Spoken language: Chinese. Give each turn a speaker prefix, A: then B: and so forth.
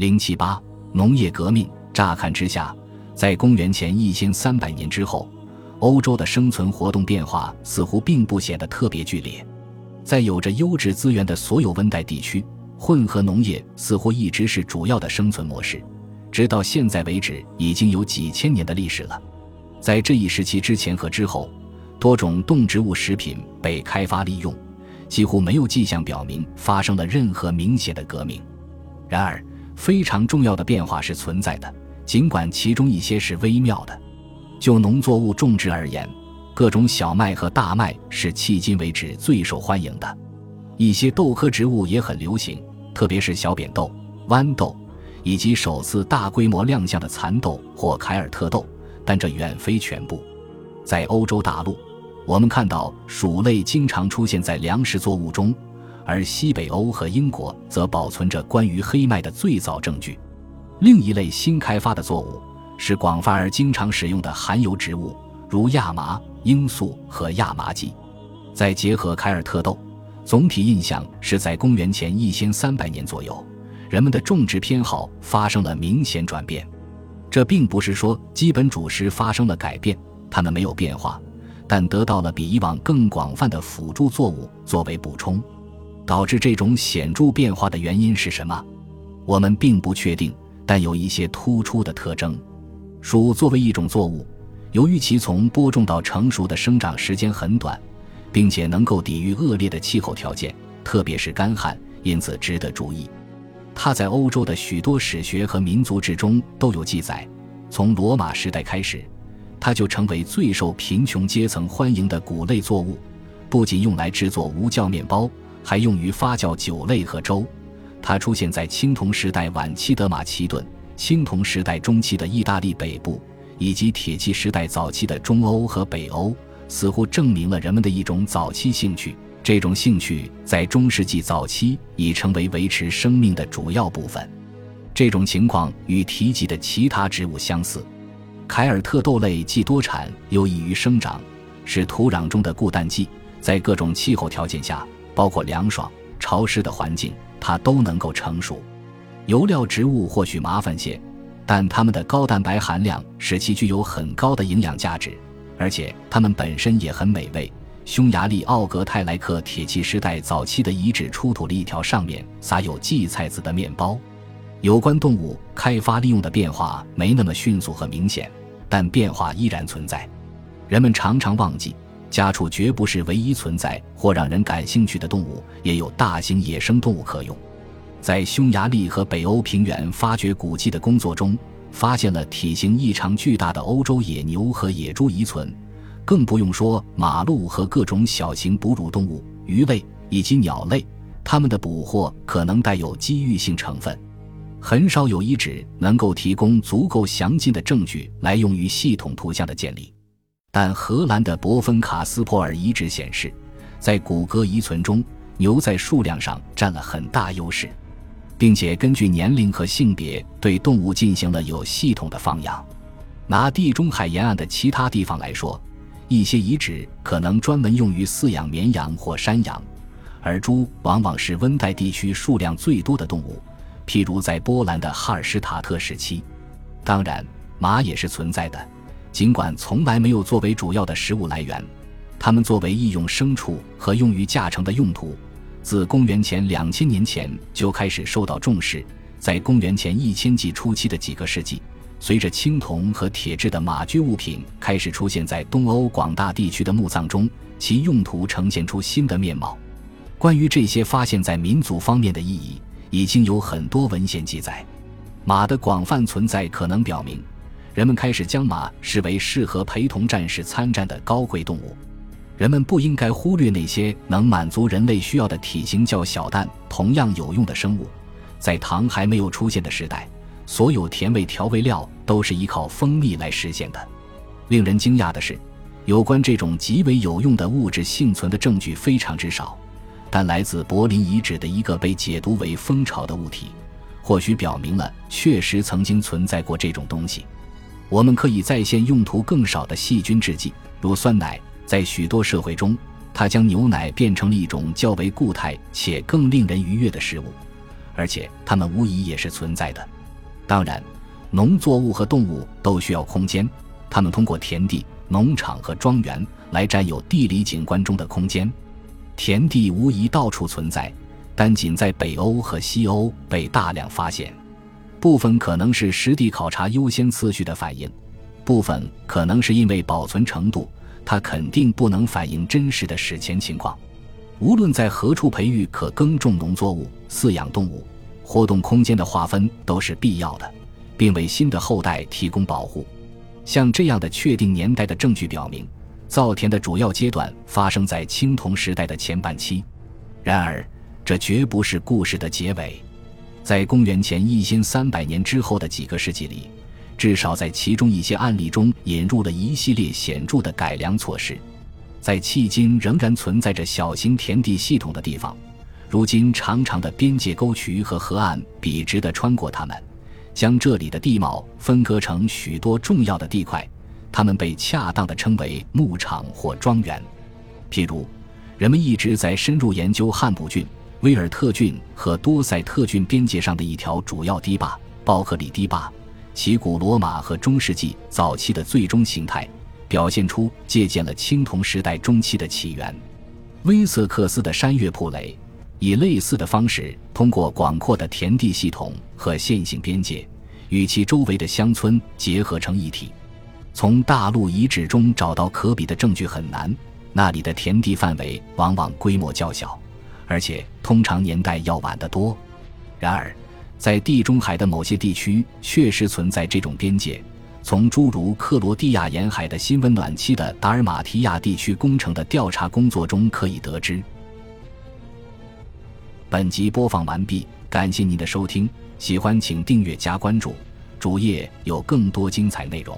A: 零七八农业革命。乍看之下，在公元前一千三百年之后，欧洲的生存活动变化似乎并不显得特别剧烈。在有着优质资源的所有温带地区，混合农业似乎一直是主要的生存模式。直到现在为止，已经有几千年的历史了。在这一时期之前和之后，多种动植物食品被开发利用，几乎没有迹象表明发生了任何明显的革命。然而，非常重要的变化是存在的。尽管其中一些是微妙的，就农作物种植而言，各种小麦和大麦是迄今为止最受欢迎的。一些豆科植物也很流行，特别是小扁豆、豌豆，以及首次大规模亮相的蚕豆或凯尔特豆。但这远非全部。在欧洲大陆，我们看到薯类经常出现在粮食作物中，而西北欧和英国则保存着关于黑麦的最早证据。另一类新开发的作物是广泛而经常使用的含油植物，如亚麻、罂粟和亚麻籽。再结合凯尔特豆，总体印象是在公元前一千三百年左右，人们的种植偏好发生了明显转变。这并不是说基本主食发生了改变，它们没有变化，但得到了比以往更广泛的辅助作物作为补充。导致这种显著变化的原因是什么？我们并不确定。但有一些突出的特征。薯作为一种作物，由于其从播种到成熟的生长时间很短，并且能够抵御恶劣的气候条件，特别是干旱，因此值得注意。它在欧洲的许多史学和民族志中都有记载。从罗马时代开始，它就成为最受贫穷阶层欢迎的谷类作物，不仅用来制作无酵面包，还用于发酵酒类和粥。它出现在青铜时代晚期的马其顿、青铜时代中期的意大利北部，以及铁器时代早期的中欧和北欧，似乎证明了人们的一种早期兴趣。这种兴趣在中世纪早期已成为维持生命的主要部分。这种情况与提及的其他植物相似。凯尔特豆类既多产又易于生长，是土壤中的固氮剂，在各种气候条件下，包括凉爽、潮湿的环境。它都能够成熟，油料植物或许麻烦些，但它们的高蛋白含量使其具有很高的营养价值，而且它们本身也很美味。匈牙利奥格泰莱克铁器时代早期的遗址出土了一条上面撒有荠菜籽的面包。有关动物开发利用的变化没那么迅速和明显，但变化依然存在。人们常常忘记。家畜绝不是唯一存在或让人感兴趣的动物，也有大型野生动物可用。在匈牙利和北欧平原发掘古迹的工作中，发现了体型异常巨大的欧洲野牛和野猪遗存，更不用说马鹿和各种小型哺乳动物、鱼类以及鸟类。它们的捕获可能带有机遇性成分。很少有遗址能够提供足够详尽的证据来用于系统图像的建立。但荷兰的博芬卡斯珀尔遗址显示，在骨骼遗存中，牛在数量上占了很大优势，并且根据年龄和性别对动物进行了有系统的放养。拿地中海沿岸的其他地方来说，一些遗址可能专门用于饲养绵羊或山羊，而猪往往是温带地区数量最多的动物，譬如在波兰的哈尔施塔特时期。当然，马也是存在的。尽管从来没有作为主要的食物来源，它们作为易用牲畜和用于驾乘的用途，自公元前两千年前就开始受到重视。在公元前一千纪初期的几个世纪，随着青铜和铁制的马具物品开始出现在东欧广大地区的墓葬中，其用途呈现出新的面貌。关于这些发现在民族方面的意义，已经有很多文献记载。马的广泛存在可能表明。人们开始将马视为适合陪同战士参战的高贵动物。人们不应该忽略那些能满足人类需要的体型较小但同样有用的生物。在糖还没有出现的时代，所有甜味调味料都是依靠蜂蜜来实现的。令人惊讶的是，有关这种极为有用的物质幸存的证据非常之少。但来自柏林遗址的一个被解读为蜂巢的物体，或许表明了确实曾经存在过这种东西。我们可以再现用途更少的细菌制剂，如酸奶。在许多社会中，它将牛奶变成了一种较为固态且更令人愉悦的食物，而且它们无疑也是存在的。当然，农作物和动物都需要空间，它们通过田地、农场和庄园来占有地理景观中的空间。田地无疑到处存在，但仅在北欧和西欧被大量发现。部分可能是实地考察优先次序的反应，部分可能是因为保存程度，它肯定不能反映真实的史前情况。无论在何处培育可耕种农作物、饲养动物，活动空间的划分都是必要的，并为新的后代提供保护。像这样的确定年代的证据表明，造田的主要阶段发生在青铜时代的前半期。然而，这绝不是故事的结尾。在公元前一千三百年之后的几个世纪里，至少在其中一些案例中引入了一系列显著的改良措施。在迄今仍然存在着小型田地系统的地方，如今长长的边界沟渠和河岸笔直地穿过它们，将这里的地貌分割成许多重要的地块，它们被恰当地称为牧场或庄园。譬如，人们一直在深入研究汉普郡。威尔特郡和多塞特郡边界上的一条主要堤坝——鲍克里堤坝，其古罗马和中世纪早期的最终形态，表现出借鉴了青铜时代中期的起源。威瑟克斯的山岳堡垒以类似的方式，通过广阔的田地系统和线性边界，与其周围的乡村结合成一体。从大陆遗址中找到可比的证据很难，那里的田地范围往往规模较小。而且通常年代要晚得多。然而，在地中海的某些地区确实存在这种边界。从诸如克罗地亚沿海的新温暖期的达尔马提亚地区工程的调查工作中可以得知。本集播放完毕，感谢您的收听，喜欢请订阅加关注，主页有更多精彩内容。